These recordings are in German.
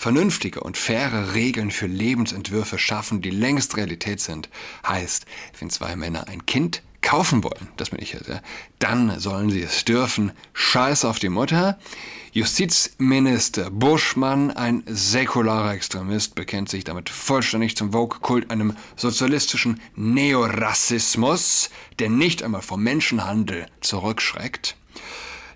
vernünftige und faire Regeln für Lebensentwürfe schaffen, die längst Realität sind. Heißt, wenn zwei Männer ein Kind kaufen wollen, das bin ich jetzt, ja, dann sollen sie es dürfen. Scheiß auf die Mutter. Justizminister Buschmann, ein säkularer Extremist, bekennt sich damit vollständig zum Vogue-Kult, einem sozialistischen Neorassismus, der nicht einmal vom Menschenhandel zurückschreckt.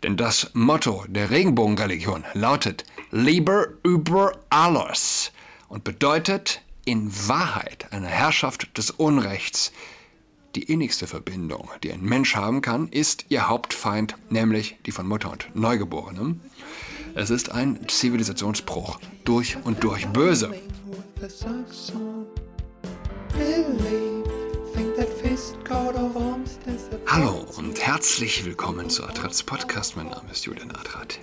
Denn das Motto der Regenbogenreligion lautet Lieber über alles und bedeutet in Wahrheit eine Herrschaft des Unrechts, die innigste Verbindung, die ein Mensch haben kann, ist ihr Hauptfeind, nämlich die von Mutter und Neugeborenem. Es ist ein Zivilisationsbruch, durch und durch böse. Hallo und herzlich willkommen zu Adrats Podcast. Mein Name ist Julian Adrat.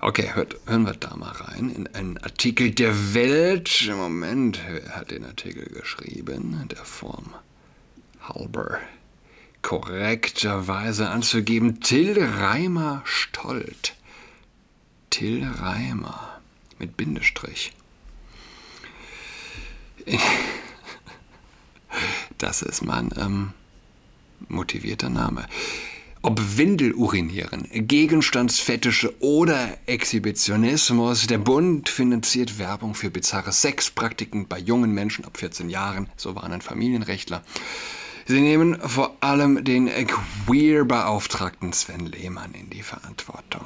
Okay, hört, hören wir da mal rein in einen Artikel der Welt. Moment, wer hat den Artikel geschrieben? Der Form halber korrekterweise anzugeben, Till Reimer Stolt. Till Reimer mit Bindestrich. Das ist mein ähm, motivierter Name. Ob Windelurinieren, Gegenstandsfetische oder Exhibitionismus, der Bund finanziert Werbung für bizarre Sexpraktiken bei jungen Menschen ab 14 Jahren, so warnen Familienrechtler. Sie nehmen vor allem den Queer-Beauftragten Sven Lehmann in die Verantwortung.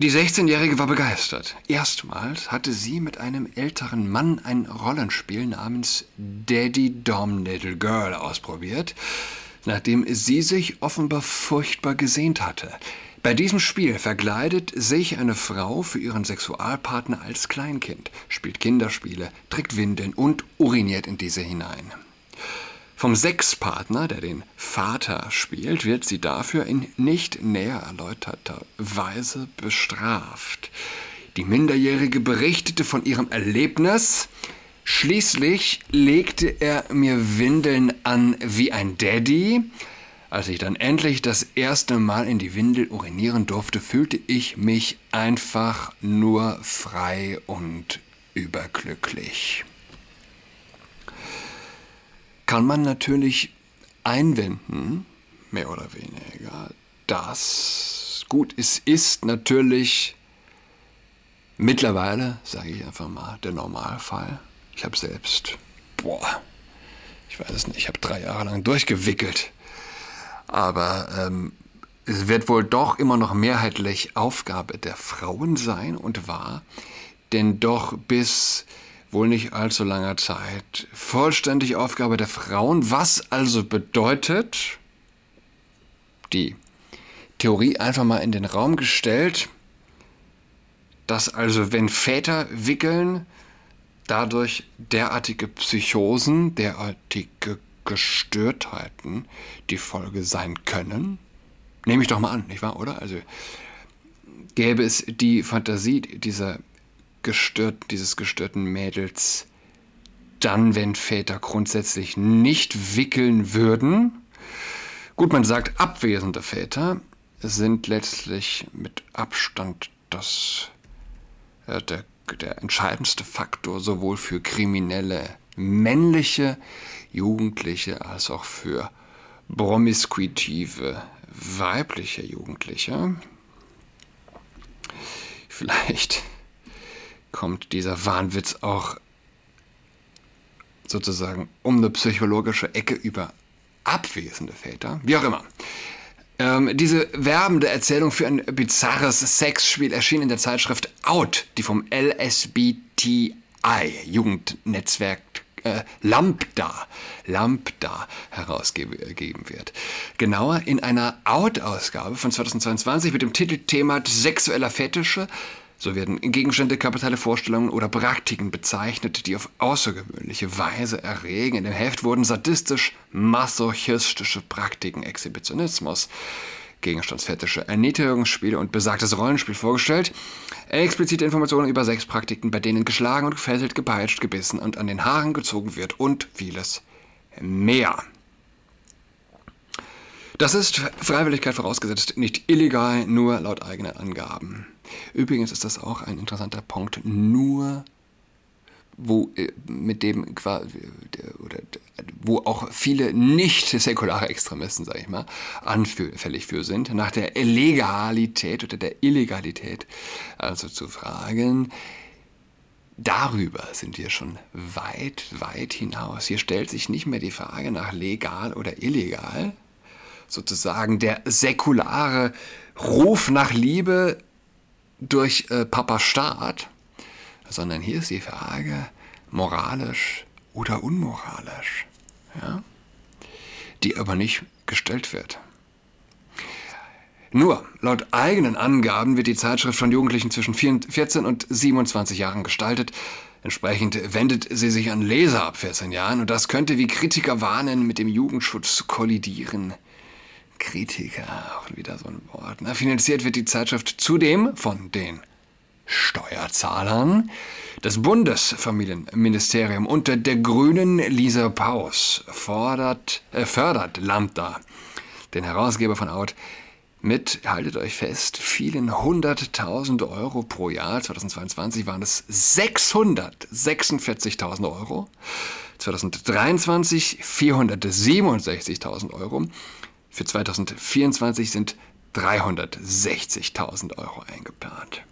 Die 16-Jährige war begeistert. Erstmals hatte sie mit einem älteren Mann ein Rollenspiel namens Daddy Dom Little Girl ausprobiert, nachdem sie sich offenbar furchtbar gesehnt hatte. Bei diesem Spiel verkleidet sich eine Frau für ihren Sexualpartner als Kleinkind, spielt Kinderspiele, trägt Windeln und uriniert in diese hinein. Vom Sexpartner, der den Vater spielt, wird sie dafür in nicht näher erläuterter Weise bestraft. Die Minderjährige berichtete von ihrem Erlebnis. Schließlich legte er mir Windeln an wie ein Daddy. Als ich dann endlich das erste Mal in die Windel urinieren durfte, fühlte ich mich einfach nur frei und überglücklich kann man natürlich einwenden, mehr oder weniger, dass gut, es ist natürlich mittlerweile, sage ich einfach mal, der Normalfall. Ich habe selbst, boah, ich weiß es nicht, ich habe drei Jahre lang durchgewickelt. Aber ähm, es wird wohl doch immer noch mehrheitlich Aufgabe der Frauen sein und war, denn doch bis wohl nicht allzu langer Zeit vollständig Aufgabe der Frauen, was also bedeutet, die Theorie einfach mal in den Raum gestellt, dass also wenn Väter wickeln, dadurch derartige Psychosen, derartige Gestörtheiten die Folge sein können. Nehme ich doch mal an, nicht wahr, oder? Also gäbe es die Fantasie dieser gestört, dieses gestörten Mädels dann, wenn Väter grundsätzlich nicht wickeln würden. Gut, man sagt, abwesende Väter sind letztlich mit Abstand das, äh, der, der entscheidendste Faktor sowohl für kriminelle männliche Jugendliche als auch für promiskuitive weibliche Jugendliche. Vielleicht kommt dieser Wahnwitz auch sozusagen um eine psychologische Ecke über abwesende Väter, wie auch immer. Ähm, diese werbende Erzählung für ein bizarres Sexspiel erschien in der Zeitschrift Out, die vom LSBTI, Jugendnetzwerk äh, Lambda, Lambda herausgegeben wird. Genauer in einer Out-Ausgabe von 2022 mit dem Titelthema Sexueller Fetische so werden Gegenstände, kapitale Vorstellungen oder Praktiken bezeichnet, die auf außergewöhnliche Weise erregen. In dem Heft wurden sadistisch masochistische Praktiken, Exhibitionismus, Gegenstandsfetische, Erniedrigungsspiele und besagtes Rollenspiel vorgestellt. Explizite Informationen über Sexpraktiken, bei denen geschlagen und gefesselt, gepeitscht, gebissen und an den Haaren gezogen wird und vieles mehr. Das ist Freiwilligkeit vorausgesetzt, nicht illegal, nur laut eigenen Angaben. Übrigens ist das auch ein interessanter Punkt. Nur wo äh, mit dem oder wo auch viele nicht säkulare Extremisten, sage ich mal, anfällig für sind, nach der Legalität oder der Illegalität, also zu fragen, darüber sind wir schon weit, weit hinaus. Hier stellt sich nicht mehr die Frage nach legal oder illegal, sozusagen der säkulare Ruf nach Liebe durch äh, Papa Staat, sondern hier ist die Frage moralisch oder unmoralisch, ja? die aber nicht gestellt wird. Nur, laut eigenen Angaben wird die Zeitschrift von Jugendlichen zwischen 14 und 27 Jahren gestaltet. Entsprechend wendet sie sich an Leser ab 14 Jahren und das könnte, wie Kritiker warnen, mit dem Jugendschutz kollidieren. Kritiker, auch wieder so ein Wort. Na, finanziert wird die Zeitschrift zudem von den Steuerzahlern. Das Bundesfamilienministerium unter der Grünen Lisa Paus fordert, äh, fördert Lambda, den Herausgeber von Out, mit, haltet euch fest, vielen hunderttausend Euro pro Jahr. 2022 waren es 646.000 Euro. 2023 467.000 Euro. Für 2024 sind 360.000 Euro eingeplant.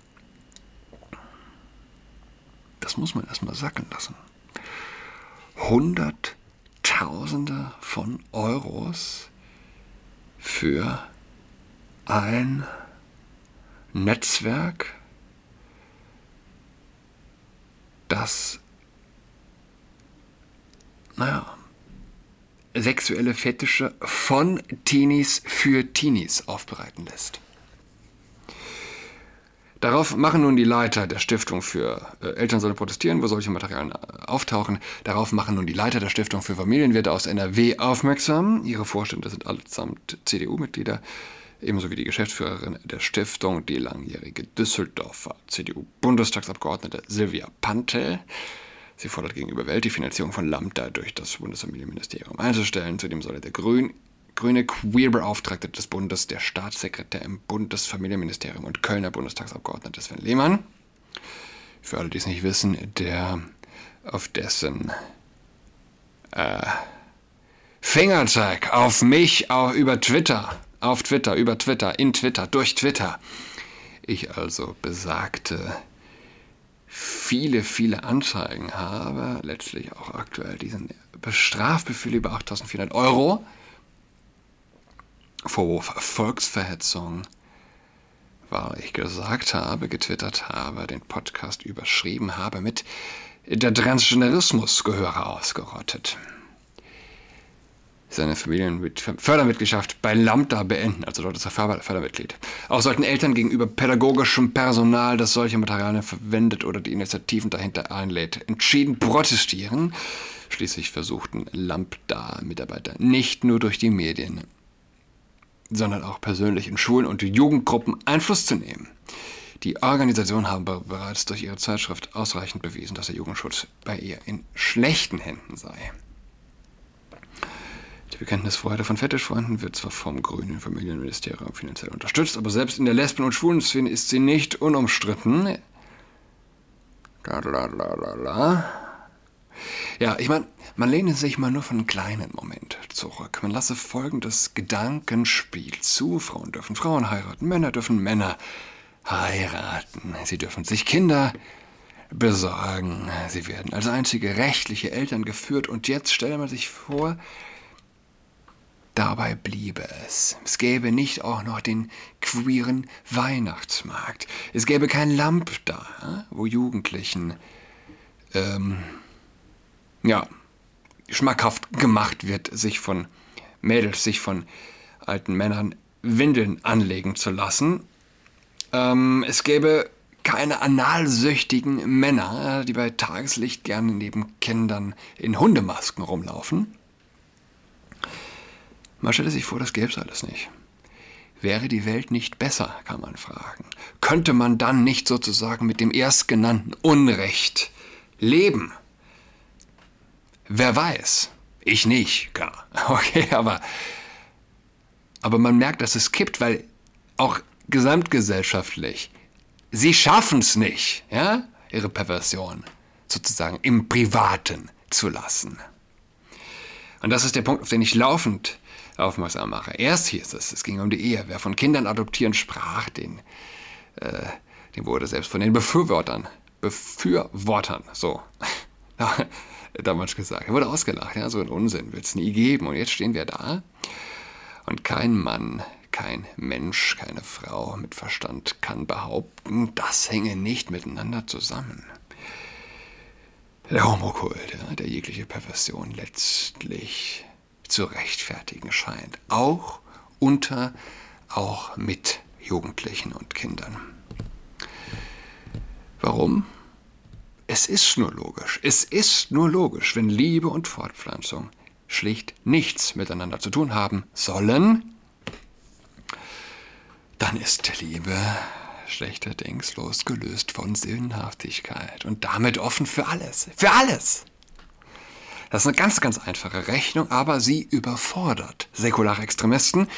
Das muss man erstmal sacken lassen. Hunderttausende von Euros für ein Netzwerk, das, naja, sexuelle Fetische von Teenies für Teenies aufbereiten lässt. Darauf machen nun die Leiter der Stiftung für äh, Eltern sollen protestieren, wo solche Materialien äh, auftauchen. Darauf machen nun die Leiter der Stiftung für Familienwirte aus NRW aufmerksam. Ihre Vorstände sind allesamt CDU-Mitglieder, ebenso wie die Geschäftsführerin der Stiftung, die langjährige Düsseldorfer CDU-Bundestagsabgeordnete Silvia Pantel. Sie fordert gegenüber Welt die Finanzierung von Lambda durch das Bundesfamilienministerium einzustellen. Zudem solle der Grün, grüne Queer-Beauftragte des Bundes, der Staatssekretär im Bundesfamilienministerium und Kölner Bundestagsabgeordnete Sven Lehmann, für alle, die es nicht wissen, der auf dessen äh, Fingerzeig auf mich auch über Twitter, auf Twitter, über Twitter, in Twitter, durch Twitter, ich also besagte viele, viele Anzeigen habe, letztlich auch aktuell diesen Strafbefehl über 8400 Euro, Vorwurf Volksverhetzung, weil ich gesagt habe, getwittert habe, den Podcast überschrieben habe mit Der Transgenderismus gehöre ausgerottet seine Familienfördermitgliedschaft bei Lambda beenden, also dort ist er Fördermitglied. Auch sollten Eltern gegenüber pädagogischem Personal, das solche Materialien verwendet oder die Initiativen dahinter einlädt, entschieden protestieren. Schließlich versuchten Lambda-Mitarbeiter nicht nur durch die Medien, sondern auch persönlich in Schulen und Jugendgruppen Einfluss zu nehmen. Die Organisation haben bereits durch ihre Zeitschrift ausreichend bewiesen, dass der Jugendschutz bei ihr in schlechten Händen sei. Die Bekenntnisfreiheit von Fetischfreunden wird zwar vom grünen Familienministerium finanziell unterstützt, aber selbst in der Lesben- und Schwulenszene ist sie nicht unumstritten. Ja, ich meine, man lehne sich mal nur für einen kleinen Moment zurück. Man lasse folgendes Gedankenspiel zu. Frauen dürfen Frauen heiraten, Männer dürfen Männer heiraten. Sie dürfen sich Kinder besorgen. Sie werden als einzige rechtliche Eltern geführt. Und jetzt stelle man sich vor, Dabei bliebe es. Es gäbe nicht auch noch den queeren Weihnachtsmarkt. Es gäbe kein Lamp da, wo Jugendlichen ähm, ja, schmackhaft gemacht wird, sich von Mädels, sich von alten Männern Windeln anlegen zu lassen. Ähm, es gäbe keine analsüchtigen Männer, die bei Tageslicht gerne neben Kindern in Hundemasken rumlaufen. Man stelle sich vor, das gäbe es alles nicht. Wäre die Welt nicht besser, kann man fragen. Könnte man dann nicht sozusagen mit dem erstgenannten Unrecht leben? Wer weiß? Ich nicht, klar. Okay, aber, aber man merkt, dass es kippt, weil auch gesamtgesellschaftlich sie schaffen es nicht, ja, ihre Perversion sozusagen im Privaten zu lassen. Und das ist der Punkt, auf den ich laufend aufmerksam mache. Erst hieß es, es ging um die Ehe. Wer von Kindern adoptieren sprach, den, äh, den wurde selbst von den Befürwortern, Befürwortern, so, damals gesagt, er wurde ausgelacht. Ja, so ein Unsinn wird es nie geben. Und jetzt stehen wir da und kein Mann, kein Mensch, keine Frau mit Verstand kann behaupten, das hänge nicht miteinander zusammen. Der Homokult, ja, der jegliche Perversion letztlich zu rechtfertigen scheint. Auch unter, auch mit Jugendlichen und Kindern. Warum? Es ist nur logisch. Es ist nur logisch, wenn Liebe und Fortpflanzung schlicht nichts miteinander zu tun haben sollen, dann ist Liebe schlechterdings losgelöst von Sinnhaftigkeit und damit offen für alles. Für alles! Das ist eine ganz, ganz einfache Rechnung, aber sie überfordert säkulare Extremisten,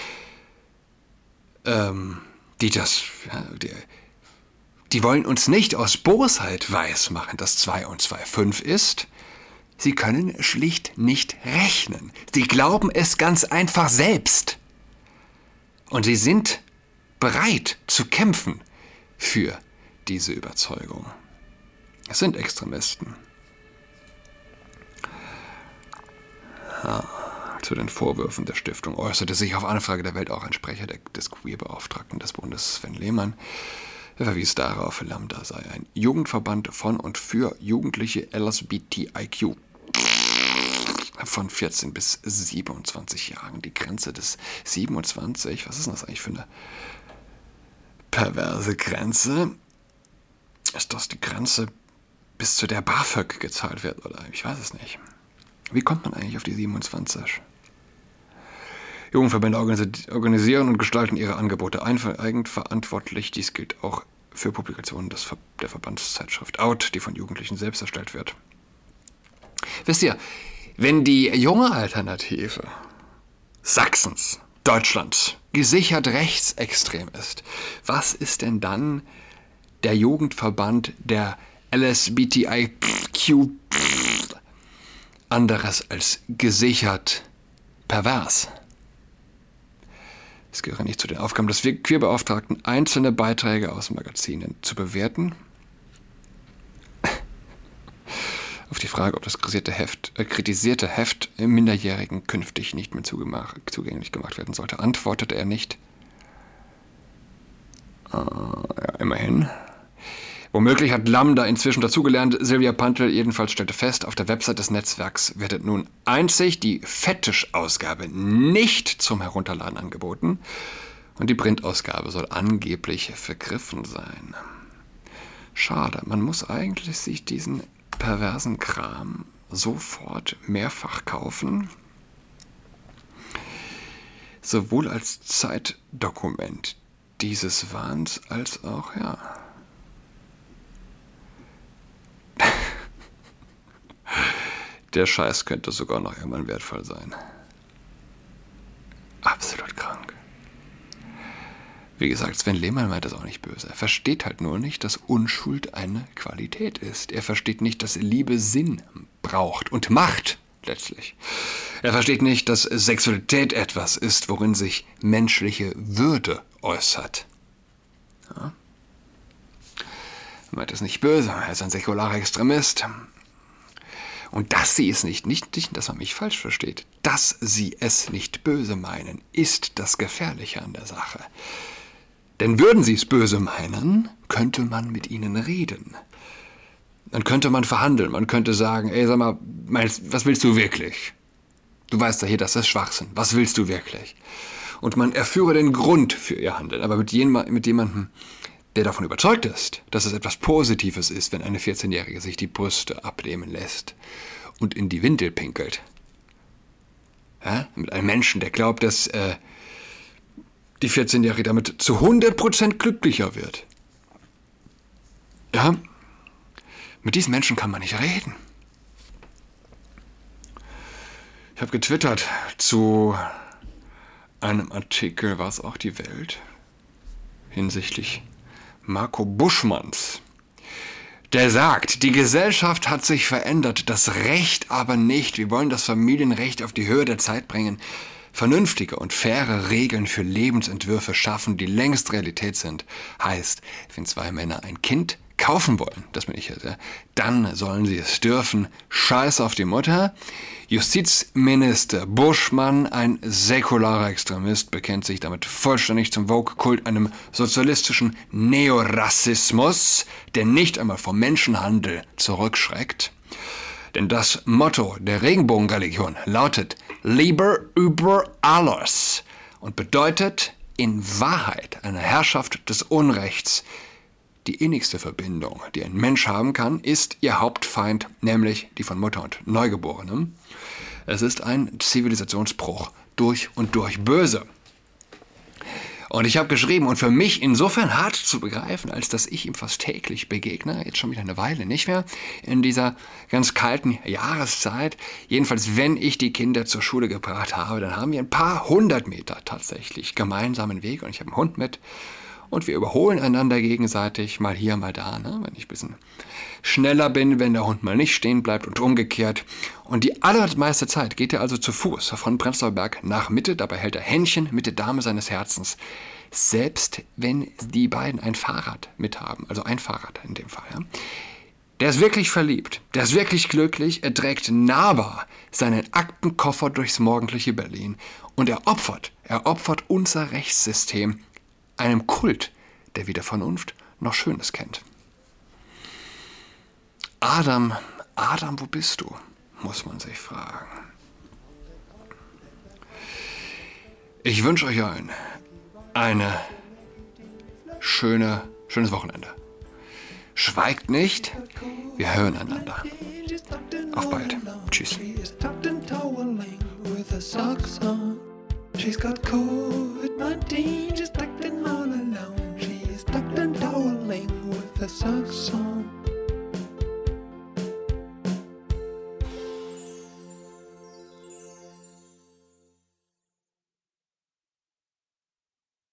ähm, die das, ja, die, die wollen uns nicht aus Bosheit weismachen, dass 2 und 2 5 ist. Sie können schlicht nicht rechnen. Sie glauben es ganz einfach selbst. Und sie sind bereit zu kämpfen für diese Überzeugung. Es sind Extremisten. Zu den Vorwürfen der Stiftung äußerte sich auf Anfrage der Welt auch ein Sprecher des Queerbeauftragten des Bundes, Sven Lehmann. Er verwies darauf, Lambda sei ein Jugendverband von und für jugendliche LSBTIQ von 14 bis 27 Jahren. Die Grenze des 27, was ist denn das eigentlich für eine perverse Grenze? Ist das die Grenze, bis zu der BAföG gezahlt wird? Oder ich weiß es nicht. Wie kommt man eigentlich auf die 27? Jugendverbände organisieren und gestalten ihre Angebote eigenverantwortlich. Dies gilt auch für Publikationen des Ver der Verbandszeitschrift Out, die von Jugendlichen selbst erstellt wird. Wisst ihr, wenn die junge Alternative Sachsens, Deutschlands, gesichert rechtsextrem ist, was ist denn dann der Jugendverband der LSBTIQ anderes als gesichert pervers? Es gehöre nicht zu den Aufgaben des Queerbeauftragten, einzelne Beiträge aus Magazinen zu bewerten. Auf die Frage, ob das kritisierte Heft, äh, kritisierte Heft Minderjährigen künftig nicht mehr zugänglich gemacht werden sollte, antwortete er nicht. Äh, ja, immerhin. Womöglich hat Lambda inzwischen dazugelernt. Silvia Pantel jedenfalls stellte fest, auf der Website des Netzwerks wird nun einzig die Fetisch-Ausgabe nicht zum Herunterladen angeboten und die Printausgabe soll angeblich vergriffen sein. Schade, man muss eigentlich sich diesen perversen Kram sofort mehrfach kaufen, sowohl als Zeitdokument dieses Wahns als auch, ja, Der Scheiß könnte sogar noch irgendwann wertvoll sein. Absolut krank. Wie gesagt, Sven Lehmann meint das auch nicht böse. Er versteht halt nur nicht, dass Unschuld eine Qualität ist. Er versteht nicht, dass Liebe Sinn braucht und Macht letztlich. Er versteht nicht, dass Sexualität etwas ist, worin sich menschliche Würde äußert. Ja? Er meint es nicht böse, er ist ein säkularer Extremist. Und dass sie es nicht, nicht, nicht, dass man mich falsch versteht, dass sie es nicht böse meinen, ist das Gefährliche an der Sache. Denn würden sie es böse meinen, könnte man mit ihnen reden. Dann könnte man verhandeln, man könnte sagen, ey, sag mal, meinst, was willst du wirklich? Du weißt ja hier, das ist Schwachsinn. Was willst du wirklich? Und man erführe den Grund für ihr Handeln. Aber mit, jem, mit jemandem, der davon überzeugt ist, dass es etwas Positives ist, wenn eine 14-Jährige sich die Brüste abnehmen lässt und in die Windel pinkelt. Ja? Mit einem Menschen, der glaubt, dass äh, die 14-Jährige damit zu 100% glücklicher wird. Ja, mit diesen Menschen kann man nicht reden. Ich habe getwittert zu einem Artikel, war es auch die Welt, hinsichtlich Marco Buschmanns. Der sagt, die Gesellschaft hat sich verändert, das Recht aber nicht. Wir wollen das Familienrecht auf die Höhe der Zeit bringen. Vernünftige und faire Regeln für Lebensentwürfe schaffen, die längst Realität sind. Heißt, wenn zwei Männer ein Kind kaufen wollen, das bin ich jetzt, ja, dann sollen sie es dürfen. Scheiß auf die Mutter. Justizminister Buschmann, ein säkularer Extremist, bekennt sich damit vollständig zum Vogue-Kult, einem sozialistischen Neorassismus, der nicht einmal vom Menschenhandel zurückschreckt. Denn das Motto der Regenbogenreligion lautet Lieber über alles und bedeutet in Wahrheit eine Herrschaft des Unrechts, die innigste Verbindung, die ein Mensch haben kann, ist ihr Hauptfeind, nämlich die von Mutter und Neugeborenem. Es ist ein Zivilisationsbruch durch und durch böse. Und ich habe geschrieben, und für mich insofern hart zu begreifen, als dass ich ihm fast täglich begegne, jetzt schon wieder eine Weile nicht mehr, in dieser ganz kalten Jahreszeit. Jedenfalls, wenn ich die Kinder zur Schule gebracht habe, dann haben wir ein paar hundert Meter tatsächlich gemeinsamen Weg und ich habe einen Hund mit und wir überholen einander gegenseitig, mal hier, mal da, ne? wenn ich ein bisschen schneller bin, wenn der Hund mal nicht stehen bleibt und umgekehrt. Und die allermeiste Zeit geht er also zu Fuß von Prenzlauer Berg nach Mitte, dabei hält er Händchen mit der Dame seines Herzens. Selbst wenn die beiden ein Fahrrad mithaben, also ein Fahrrad in dem Fall. Ja? Der ist wirklich verliebt, der ist wirklich glücklich, er trägt nahbar seinen Aktenkoffer durchs morgendliche Berlin und er opfert, er opfert unser Rechtssystem einem Kult, der weder Vernunft noch Schönes kennt. Adam, Adam, wo bist du? muss man sich fragen. Ich wünsche euch allen eine schöne, schönes Wochenende. Schweigt nicht, wir hören einander. Auf bald. Tschüss. She's got COVID-19, just acting ducked and toweling with a sax song.